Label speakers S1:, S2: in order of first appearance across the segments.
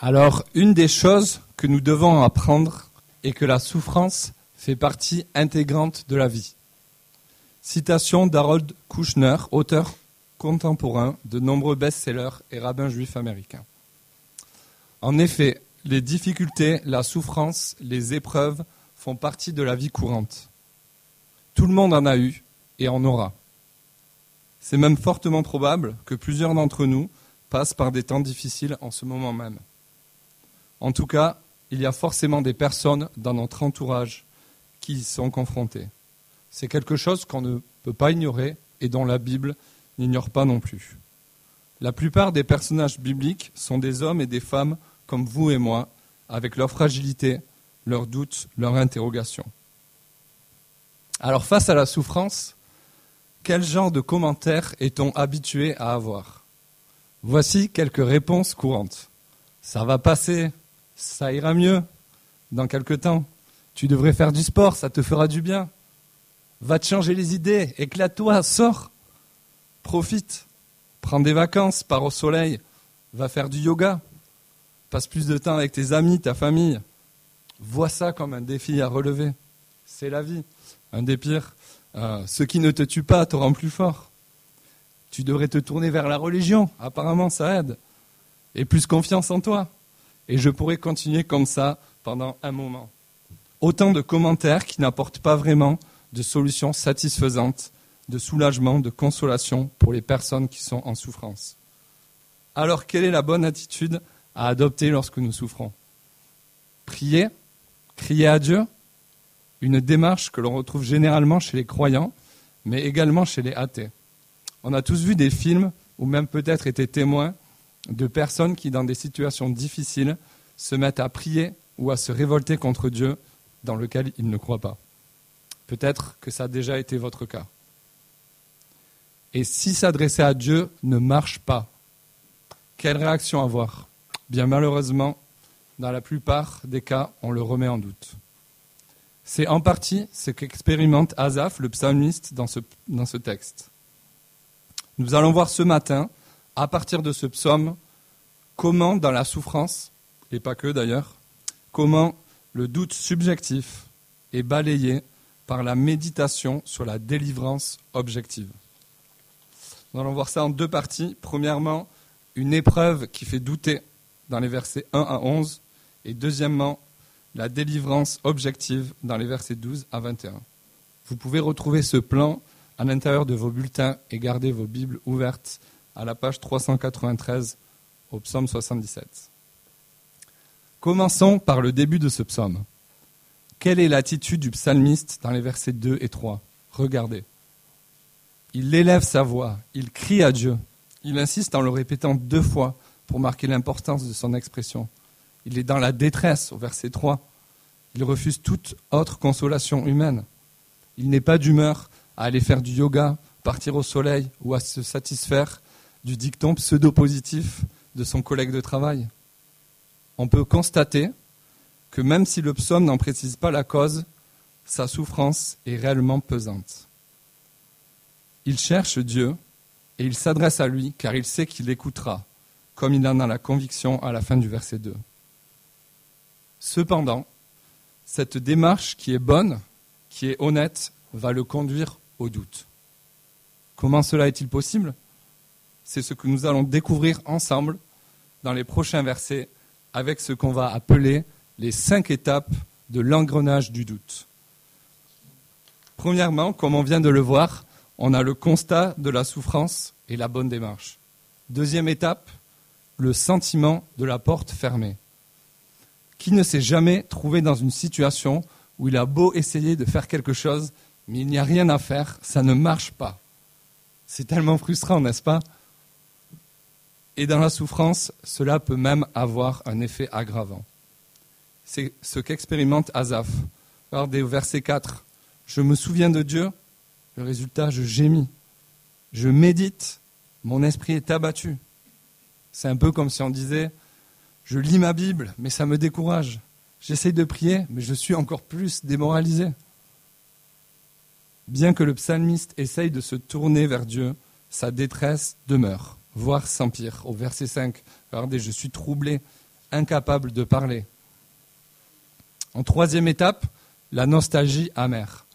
S1: Alors, une des choses que nous devons apprendre est que la souffrance fait partie intégrante de la vie. Citation d'Harold Kushner, auteur contemporain de nombreux best-sellers et rabbin juif américain. En effet, les difficultés, la souffrance, les épreuves font partie de la vie courante. Tout le monde en a eu et en aura. C'est même fortement probable que plusieurs d'entre nous passent par des temps difficiles en ce moment même. En tout cas, il y a forcément des personnes dans notre entourage qui y sont confrontées. C'est quelque chose qu'on ne peut pas ignorer et dont la Bible n'ignore pas non plus. La plupart des personnages bibliques sont des hommes et des femmes comme vous et moi, avec leur fragilité, leurs doutes, leurs interrogations. Alors face à la souffrance, quel genre de commentaires est-on habitué à avoir? Voici quelques réponses courantes. Ça va passer, ça ira mieux dans quelque temps. Tu devrais faire du sport, ça te fera du bien. Va te changer les idées, éclate-toi, sors, profite, prends des vacances, pars au soleil, va faire du yoga, passe plus de temps avec tes amis, ta famille. Vois ça comme un défi à relever. C'est la vie. Un des pires. Euh, ce qui ne te tue pas te rend plus fort. Tu devrais te tourner vers la religion. Apparemment, ça aide. Et plus confiance en toi. Et je pourrais continuer comme ça pendant un moment. Autant de commentaires qui n'apportent pas vraiment de solutions satisfaisantes, de soulagement, de consolation pour les personnes qui sont en souffrance. Alors, quelle est la bonne attitude à adopter lorsque nous souffrons? Prier, crier à Dieu, une démarche que l'on retrouve généralement chez les croyants, mais également chez les athées. On a tous vu des films, ou même peut-être été témoins, de personnes qui, dans des situations difficiles, se mettent à prier ou à se révolter contre Dieu dans lequel ils ne croient pas. Peut-être que ça a déjà été votre cas. Et si s'adresser à Dieu ne marche pas, quelle réaction avoir? Bien malheureusement, dans la plupart des cas, on le remet en doute. C'est en partie ce qu'expérimente Asaph, le psalmiste, dans ce, dans ce texte. Nous allons voir ce matin, à partir de ce psaume, comment dans la souffrance, et pas que d'ailleurs, comment le doute subjectif est balayé par la méditation sur la délivrance objective? Nous allons voir ça en deux parties. Premièrement, une épreuve qui fait douter dans les versets 1 à 11, et deuxièmement, la délivrance objective dans les versets 12 à 21. Vous pouvez retrouver ce plan à l'intérieur de vos bulletins et garder vos Bibles ouvertes à la page 393 au psaume 77. Commençons par le début de ce psaume. Quelle est l'attitude du psalmiste dans les versets 2 et 3 Regardez. Il élève sa voix, il crie à Dieu, il insiste en le répétant deux fois pour marquer l'importance de son expression. Il est dans la détresse au verset 3. Il refuse toute autre consolation humaine. Il n'est pas d'humeur à aller faire du yoga, partir au soleil ou à se satisfaire du dicton pseudo-positif de son collègue de travail. On peut constater que même si le psaume n'en précise pas la cause, sa souffrance est réellement pesante. Il cherche Dieu et il s'adresse à lui car il sait qu'il écoutera, comme il en a la conviction à la fin du verset 2. Cependant, cette démarche qui est bonne, qui est honnête, va le conduire au doute. Comment cela est-il possible? C'est ce que nous allons découvrir ensemble dans les prochains versets avec ce qu'on va appeler les cinq étapes de l'engrenage du doute. Premièrement, comme on vient de le voir, on a le constat de la souffrance et la bonne démarche. Deuxième étape, le sentiment de la porte fermée. Qui ne s'est jamais trouvé dans une situation où il a beau essayer de faire quelque chose, mais il n'y a rien à faire, ça ne marche pas. C'est tellement frustrant, n'est-ce pas? Et dans la souffrance, cela peut même avoir un effet aggravant. C'est ce qu'expérimente Asaph. Regardez au verset 4. Je me souviens de Dieu, le résultat, je gémis. Je médite, mon esprit est abattu. C'est un peu comme si on disait, je lis ma Bible, mais ça me décourage. J'essaye de prier, mais je suis encore plus démoralisé. Bien que le psalmiste essaye de se tourner vers Dieu, sa détresse demeure, voire s'empire. Au verset 5, regardez, je suis troublé, incapable de parler. En troisième étape, la nostalgie amère.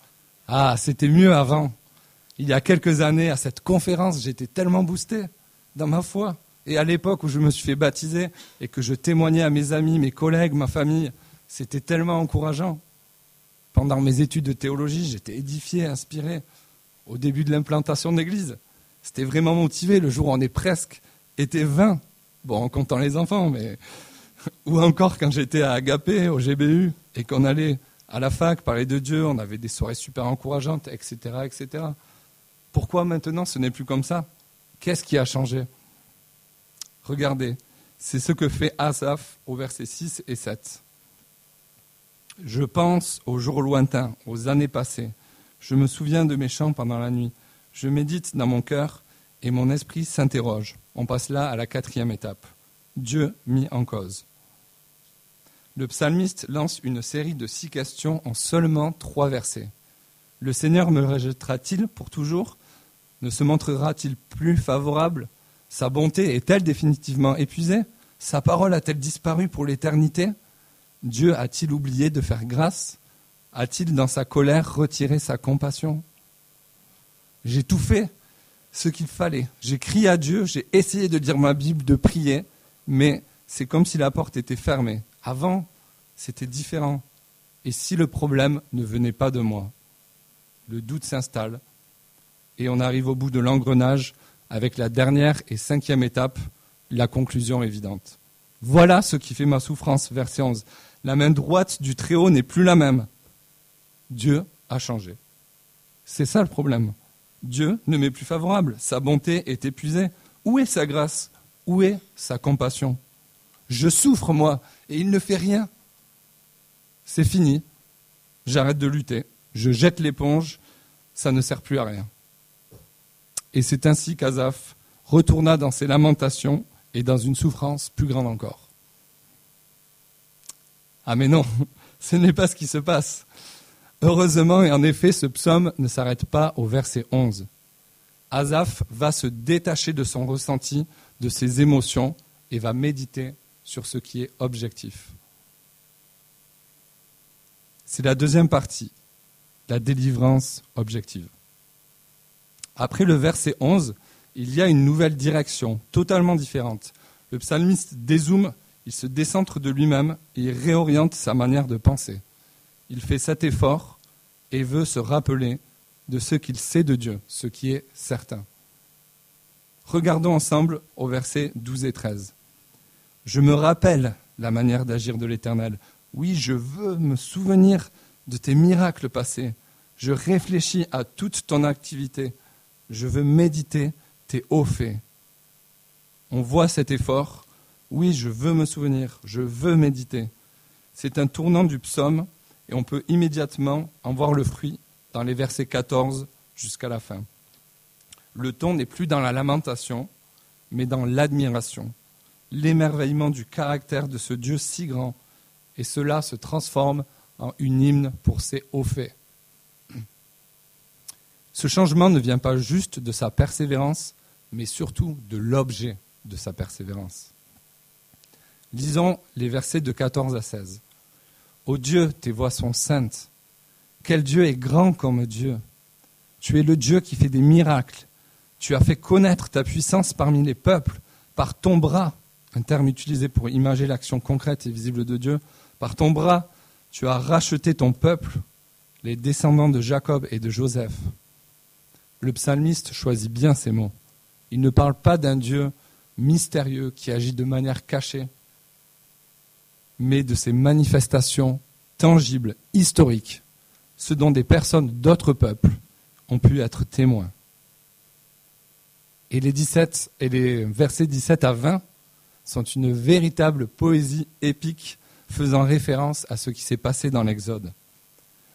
S1: Ah, c'était mieux avant. Il y a quelques années, à cette conférence, j'étais tellement boosté dans ma foi. Et à l'époque où je me suis fait baptiser et que je témoignais à mes amis, mes collègues, ma famille, c'était tellement encourageant. Pendant mes études de théologie, j'étais édifié, inspiré. Au début de l'implantation de l'église, c'était vraiment motivé. Le jour où on est presque était 20. Bon, en comptant les enfants, mais. Ou encore quand j'étais à Agapé, au GBU, et qu'on allait à la fac parler de Dieu, on avait des soirées super encourageantes, etc., etc. Pourquoi maintenant ce n'est plus comme ça? Qu'est-ce qui a changé? Regardez, c'est ce que fait Asaph au verset 6 et 7. Je pense aux jours lointains, aux années passées. Je me souviens de mes chants pendant la nuit. Je médite dans mon cœur et mon esprit s'interroge. On passe là à la quatrième étape. Dieu mis en cause. Le psalmiste lance une série de six questions en seulement trois versets. Le Seigneur me rejettera-t-il pour toujours? Ne se montrera-t-il plus favorable? Sa bonté est-elle définitivement épuisée? Sa parole a-t-elle disparu pour l'éternité? Dieu a-t-il oublié de faire grâce? A-t-il dans sa colère retiré sa compassion? J'ai tout fait ce qu'il fallait. J'ai crié à Dieu, j'ai essayé de lire ma Bible, de prier, mais c'est comme si la porte était fermée. Avant, c'était différent. Et si le problème ne venait pas de moi Le doute s'installe et on arrive au bout de l'engrenage avec la dernière et cinquième étape, la conclusion évidente. Voilà ce qui fait ma souffrance, verset 11. La main droite du Très-Haut n'est plus la même. Dieu a changé. C'est ça le problème. Dieu ne m'est plus favorable. Sa bonté est épuisée. Où est sa grâce? Où est sa compassion? Je souffre, moi, et il ne fait rien. C'est fini. J'arrête de lutter. Je jette l'éponge. Ça ne sert plus à rien. Et c'est ainsi qu'Azaph retourna dans ses lamentations et dans une souffrance plus grande encore. Ah mais non, ce n'est pas ce qui se passe. Heureusement et en effet, ce psaume ne s'arrête pas au verset 11. Azaph va se détacher de son ressenti, de ses émotions, et va méditer sur ce qui est objectif. C'est la deuxième partie, la délivrance objective. Après le verset 11, il y a une nouvelle direction, totalement différente. Le psalmiste dézoome, il se décentre de lui-même et il réoriente sa manière de penser. Il fait cet effort et veut se rappeler de ce qu'il sait de Dieu, ce qui est certain. Regardons ensemble au verset 12 et 13. Je me rappelle la manière d'agir de l'Éternel. Oui, je veux me souvenir de tes miracles passés. Je réfléchis à toute ton activité. Je veux méditer tes hauts faits. On voit cet effort. Oui, je veux me souvenir. Je veux méditer. C'est un tournant du psaume et on peut immédiatement en voir le fruit dans les versets 14 jusqu'à la fin. Le ton n'est plus dans la lamentation, mais dans l'admiration l'émerveillement du caractère de ce Dieu si grand, et cela se transforme en une hymne pour ses hauts faits. Ce changement ne vient pas juste de sa persévérance, mais surtout de l'objet de sa persévérance. Lisons les versets de 14 à 16. Ô Dieu, tes voix sont saintes. Quel Dieu est grand comme Dieu? Tu es le Dieu qui fait des miracles. Tu as fait connaître ta puissance parmi les peuples. Par ton bras, un terme utilisé pour imager l'action concrète et visible de Dieu. Par ton bras, tu as racheté ton peuple, les descendants de Jacob et de Joseph. Le psalmiste choisit bien ces mots. Il ne parle pas d'un Dieu mystérieux qui agit de manière cachée, mais de ces manifestations tangibles, historiques, ce dont des personnes d'autres peuples ont pu être témoins. Et les, 17, et les versets 17 à 20 sont une véritable poésie épique faisant référence à ce qui s'est passé dans l'Exode.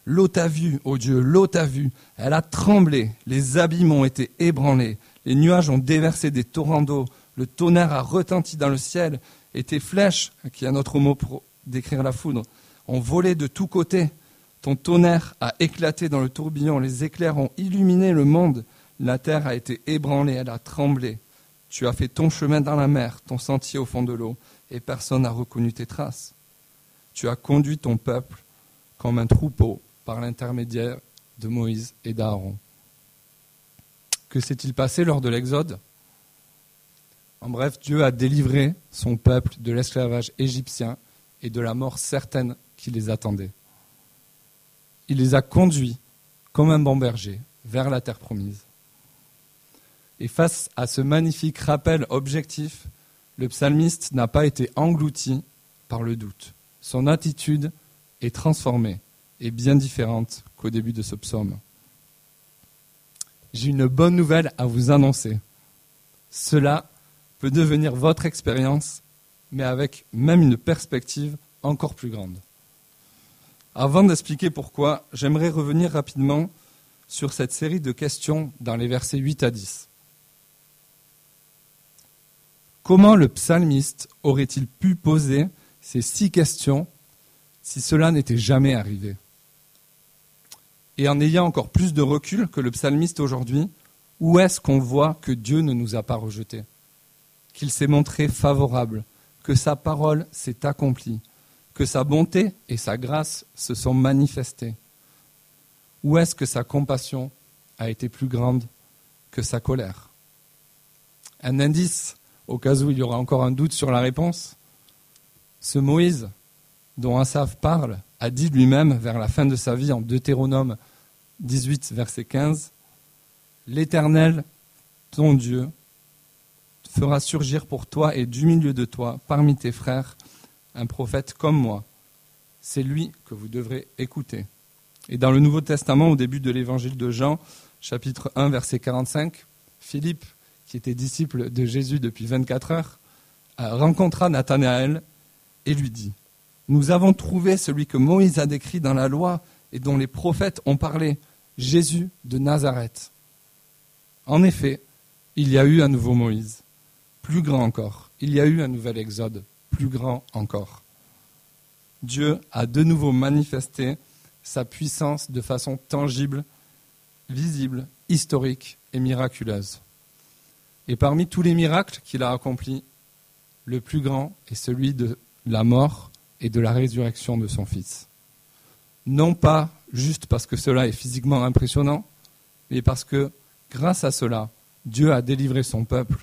S1: L'eau t'a vu, ô Dieu, l'eau t'a vu, elle a tremblé, les abîmes ont été ébranlés, les nuages ont déversé des torrents d'eau, le tonnerre a retenti dans le ciel, tes flèches, qui est un autre mot pour décrire la foudre, ont volé de tous côtés. Ton tonnerre a éclaté dans le tourbillon, les éclairs ont illuminé le monde, la terre a été ébranlée, elle a tremblé. Tu as fait ton chemin dans la mer, ton sentier au fond de l'eau. et personne n'a reconnu tes traces. Tu as conduit ton peuple comme un troupeau par l'intermédiaire de Moïse et d'Aaron. Que s'est-il passé lors de l'Exode? En bref, Dieu a délivré son peuple de l'esclavage égyptien et de la mort certaine qui les attendait. Il les a conduits comme un bon berger vers la terre promise. Et face à ce magnifique rappel objectif, le psalmiste n'a pas été englouti par le doute. Son attitude est transformée et bien différente qu'au début de ce psaume. J'ai une bonne nouvelle à vous annoncer. Cela peut devenir votre expérience, mais avec même une perspective encore plus grande. Avant d'expliquer pourquoi, j'aimerais revenir rapidement sur cette série de questions dans les versets 8 à 10. Comment le psalmiste aurait-il pu poser ces six questions si cela n'était jamais arrivé? Et en ayant encore plus de recul que le psalmiste aujourd'hui, où est-ce qu'on voit que Dieu ne nous a pas rejetés? Qu'il s'est montré favorable, que sa parole s'est accomplie, que sa bonté et sa grâce se sont manifestées Où est-ce que sa compassion a été plus grande que sa colère? Un indice au cas où il y aura encore un doute sur la réponse. Ce Moïse, dont Asaph parle, a dit lui-même vers la fin de sa vie en Deutéronome 18, verset 15, L'Éternel, ton Dieu, fera surgir pour toi et du milieu de toi, parmi tes frères, un prophète comme moi. C'est lui que vous devrez écouter. Et dans le Nouveau Testament, au début de l'évangile de Jean, chapitre 1, verset 45, Philippe qui était disciple de Jésus depuis 24 heures, rencontra Nathanaël et lui dit Nous avons trouvé celui que Moïse a décrit dans la loi et dont les prophètes ont parlé, Jésus de Nazareth. En effet, il y a eu un nouveau Moïse, plus grand encore. Il y a eu un nouvel Exode, plus grand encore. Dieu a de nouveau manifesté sa puissance de façon tangible, visible, historique et miraculeuse. Et parmi tous les miracles qu'il a accomplis, le plus grand est celui de la mort et de la résurrection de son Fils. Non pas juste parce que cela est physiquement impressionnant, mais parce que grâce à cela, Dieu a délivré son peuple,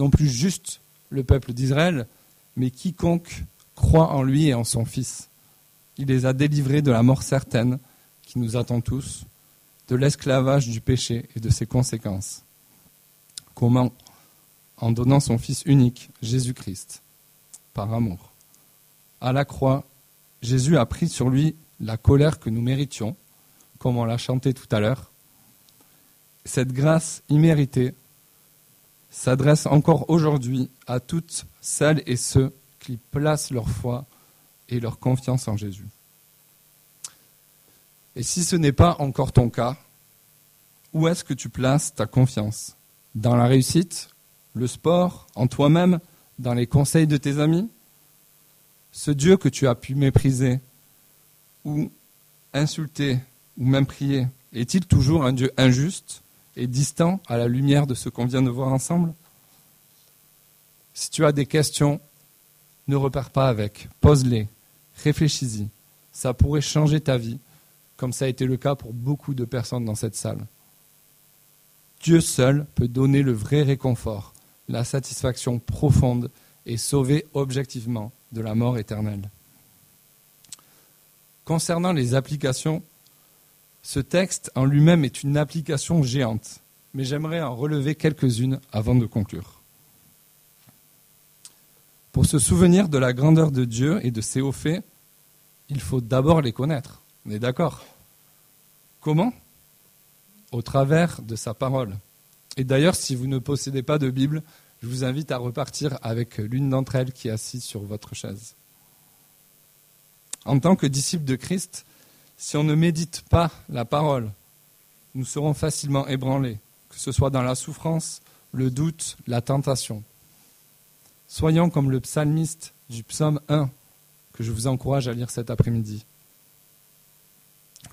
S1: non plus juste le peuple d'Israël, mais quiconque croit en lui et en son Fils. Il les a délivrés de la mort certaine qui nous attend tous, de l'esclavage du péché et de ses conséquences. Comment? En donnant son Fils unique, Jésus-Christ, par amour. À la croix, Jésus a pris sur lui la colère que nous méritions, comme on l'a chanté tout à l'heure. Cette grâce imméritée s'adresse encore aujourd'hui à toutes celles et ceux qui placent leur foi et leur confiance en Jésus. Et si ce n'est pas encore ton cas, où est-ce que tu places ta confiance? Dans la réussite, le sport, en toi-même, dans les conseils de tes amis? Ce Dieu que tu as pu mépriser ou insulter ou même prier, est-il toujours un Dieu injuste et distant à la lumière de ce qu'on vient de voir ensemble Si tu as des questions, ne repars pas avec, pose-les, réfléchis-y. Ça pourrait changer ta vie, comme ça a été le cas pour beaucoup de personnes dans cette salle. Dieu seul peut donner le vrai réconfort, la satisfaction profonde et sauver objectivement de la mort éternelle. Concernant les applications, ce texte en lui-même est une application géante, mais j'aimerais en relever quelques-unes avant de conclure. Pour se souvenir de la grandeur de Dieu et de ses hauts faits, il faut d'abord les connaître. On est d'accord? Comment? Au travers de sa parole. Et d'ailleurs, si vous ne possédez pas de Bible, je vous invite à repartir avec l'une d'entre elles qui est assise sur votre chaise. En tant que disciples de Christ, si on ne médite pas la parole, nous serons facilement ébranlés, que ce soit dans la souffrance, le doute, la tentation. Soyons comme le psalmiste du psaume 1 que je vous encourage à lire cet après-midi.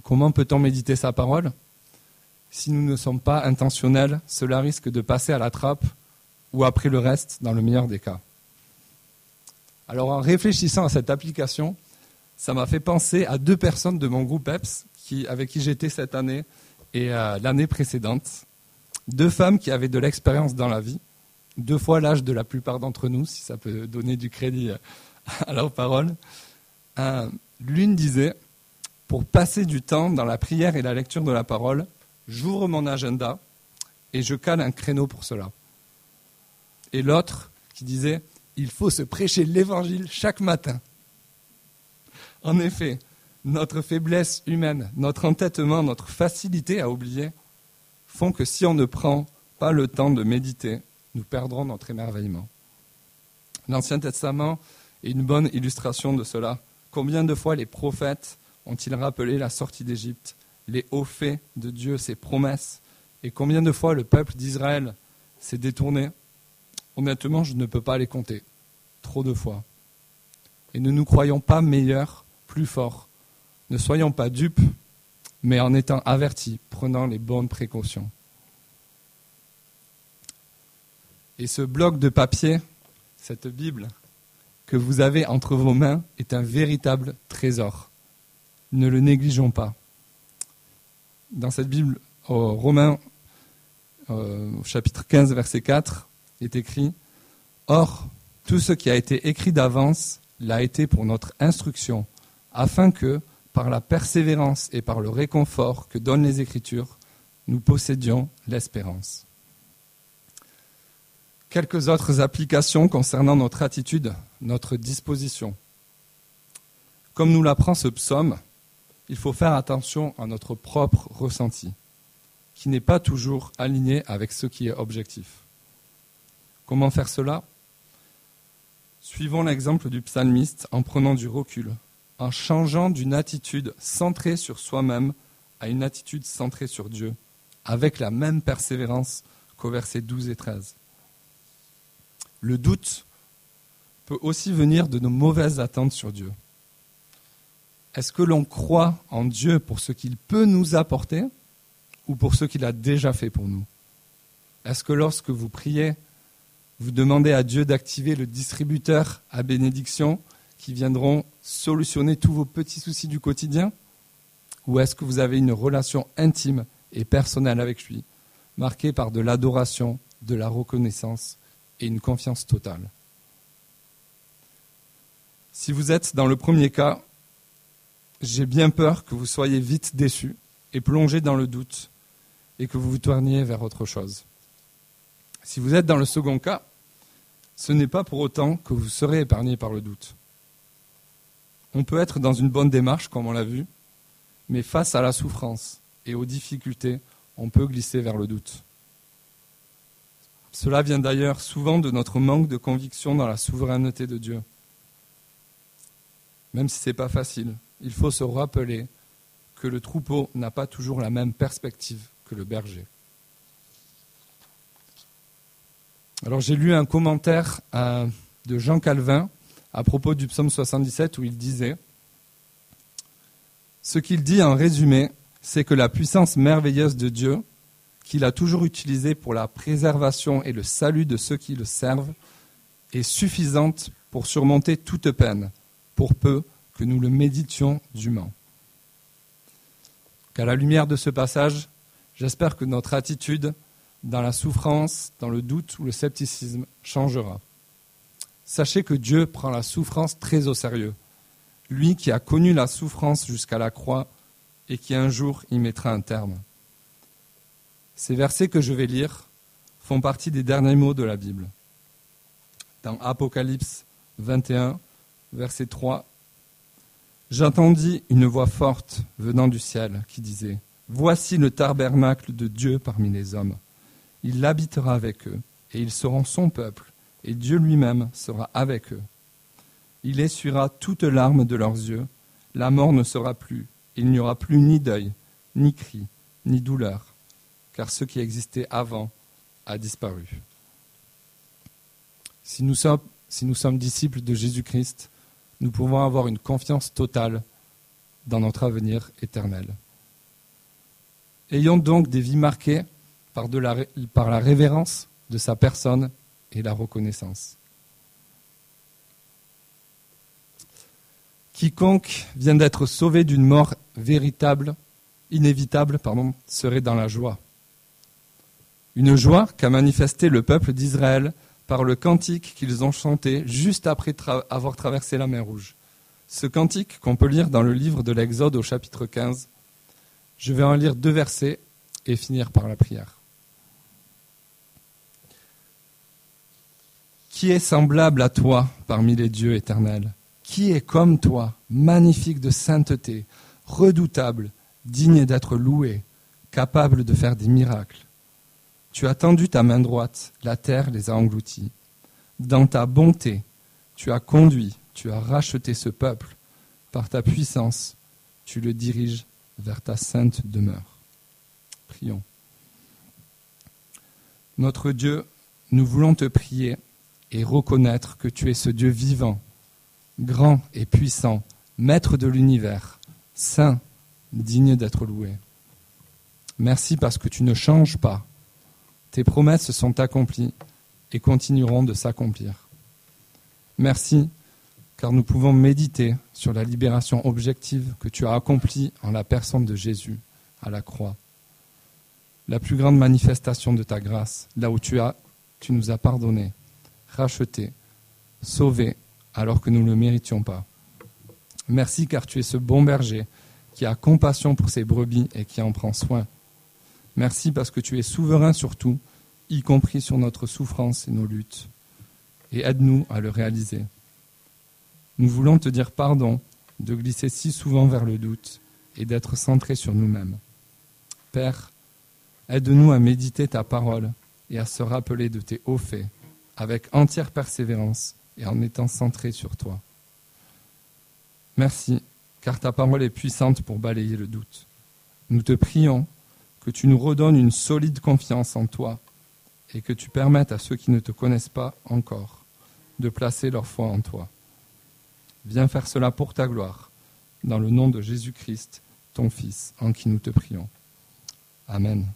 S1: Comment peut-on méditer sa parole? Si nous ne sommes pas intentionnels, cela risque de passer à la trappe ou après le reste, dans le meilleur des cas. Alors en réfléchissant à cette application, ça m'a fait penser à deux personnes de mon groupe EPS avec qui j'étais cette année et euh, l'année précédente. Deux femmes qui avaient de l'expérience dans la vie, deux fois l'âge de la plupart d'entre nous, si ça peut donner du crédit euh, à leurs paroles. Euh, l'une disait, pour passer du temps dans la prière et la lecture de la parole, j'ouvre mon agenda et je cale un créneau pour cela. Et l'autre qui disait, il faut se prêcher l'évangile chaque matin. En effet, notre faiblesse humaine, notre entêtement, notre facilité à oublier font que si on ne prend pas le temps de méditer, nous perdrons notre émerveillement. L'Ancien Testament est une bonne illustration de cela. Combien de fois les prophètes ont-ils rappelé la sortie d'Égypte, les hauts faits de Dieu, ses promesses, et combien de fois le peuple d'Israël s'est détourné? Honnêtement, je ne peux pas les compter. Trop de fois. Et ne nous croyons pas meilleurs, plus forts. Ne soyons pas dupes, mais en étant avertis, prenant les bonnes précautions. Et ce bloc de papier, cette Bible que vous avez entre vos mains, est un véritable trésor. Ne le négligeons pas. Dans cette Bible, au Romains, euh, au chapitre 15, verset 4, est écrit Or, tout ce qui a été écrit d'avance l'a été pour notre instruction, afin que, par la persévérance et par le réconfort que donnent les Écritures, nous possédions l'espérance. Quelques autres applications concernant notre attitude, notre disposition. Comme nous l'apprend ce psaume, il faut faire attention à notre propre ressenti, qui n'est pas toujours aligné avec ce qui est objectif. Comment faire cela? Suivons l'exemple du psalmiste en prenant du recul, en changeant d'une attitude centrée sur soi-même à une attitude centrée sur Dieu, avec la même persévérance qu'au verset 12 et 13. Le doute peut aussi venir de nos mauvaises attentes sur Dieu. Est-ce que l'on croit en Dieu pour ce qu'il peut nous apporter ou pour ce qu'il a déjà fait pour nous? Est-ce que lorsque vous priez, vous demandez à Dieu d'activer le distributeur à bénédiction qui viendront solutionner tous vos petits soucis du quotidien Ou est-ce que vous avez une relation intime et personnelle avec lui, marquée par de l'adoration, de la reconnaissance et une confiance totale? Si vous êtes dans le premier cas, j'ai bien peur que vous soyez vite déçus et plongés dans le doute et que vous vous tourniez vers autre chose. Si vous êtes dans le second cas, ce n'est pas pour autant que vous serez épargné par le doute. On peut être dans une bonne démarche, comme on l'a vu, mais face à la souffrance et aux difficultés, on peut glisser vers le doute. Cela vient d'ailleurs souvent de notre manque de conviction dans la souveraineté de Dieu. Même si ce n'est pas facile, il faut se rappeler que le troupeau n'a pas toujours la même perspective que le berger. Alors j'ai lu un commentaire euh, de Jean Calvin à propos du psaume 77 où il disait Ce qu'il dit en résumé, c'est que la puissance merveilleuse de Dieu, qu'il a toujours utilisée pour la préservation et le salut de ceux qui le servent, est suffisante pour surmonter toute peine, pour peu que nous le méditions dûment. Qu'à la lumière de ce passage, j'espère que notre attitude dans la souffrance, dans le doute ou le scepticisme changera. Sachez que Dieu prend la souffrance très au sérieux. Lui qui a connu la souffrance jusqu'à la croix et qui un jour y mettra un terme. Ces versets que je vais lire font partie des derniers mots de la Bible. Dans Apocalypse 21, verset 3, J'entendis une voix forte venant du ciel qui disait, Voici le tabernacle de Dieu parmi les hommes il habitera avec eux, et ils seront son peuple, et Dieu lui-même sera avec eux. Il essuiera toutes larmes de leurs yeux, la mort ne sera plus, il n'y aura plus ni deuil, ni cri, ni douleur, car ce qui existait avant a disparu. Si nous sommes, disciples de Jésus-Christ, nous pouvons avoir une confiance totale dans notre avenir éternel. Ayons donc des vies marquées par la révérence de sa personne et la reconnaissance. Quiconque vient d'être sauvé d'une mort véritable, inévitable, pardon, serait dans la joie. Une joie qu'a manifesté le peuple d'Israël par le cantique qu'ils ont chanté juste après avoir traversé la mer Rouge. Ce cantique qu'on peut lire dans le livre de l'Exode au chapitre 15. Je vais en lire deux versets et finir par la prière. Qui est semblable à toi parmi les dieux éternels? Qui est comme toi, magnifique de sainteté, redoutable, digne d'être loué, capable de faire des miracles? Tu as tendu ta main droite, la terre les a engloutis. Dans ta bonté, tu as conduit, tu as racheté ce peuple. Par ta puissance, tu le diriges vers ta sainte demeure. Prions. Notre Dieu, nous voulons te prier et reconnaître que tu es ce Dieu vivant, grand et puissant, maître de l'univers, saint, digne d'être loué. Merci parce que tu ne changes pas, tes promesses sont accomplies et continueront de s'accomplir. Merci, car nous pouvons méditer sur la libération objective que tu as accomplie en la personne de Jésus à la croix. La plus grande manifestation de ta grâce, là où tu tu nous as pardonné, racheté, sauvé, alors que nous ne le méritions pas. Merci car tu es ce bon berger qui a compassion pour ses brebis et qui en prend soin. Merci parce que tu es souverain sur tout, y compris sur notre souffrance et nos luttes. Et aide-nous à le réaliser. Nous voulons te dire pardon de glisser si souvent vers le doute et d'être centrés sur nous-mêmes. Père, aide-nous à méditer ta parole et à se rappeler de tes hauts faits avec entière persévérance et en étant centrés sur toi. Merci, car ta parole est puissante pour balayer le doute. Nous te prions que tu nous redonnes une solide confiance en toi et que tu permettes à ceux qui ne te connaissent pas encore de placer leur foi en toi. Viens faire cela pour ta gloire, dans le nom de Jésus-Christ, ton Fils, en qui nous te prions. Amen.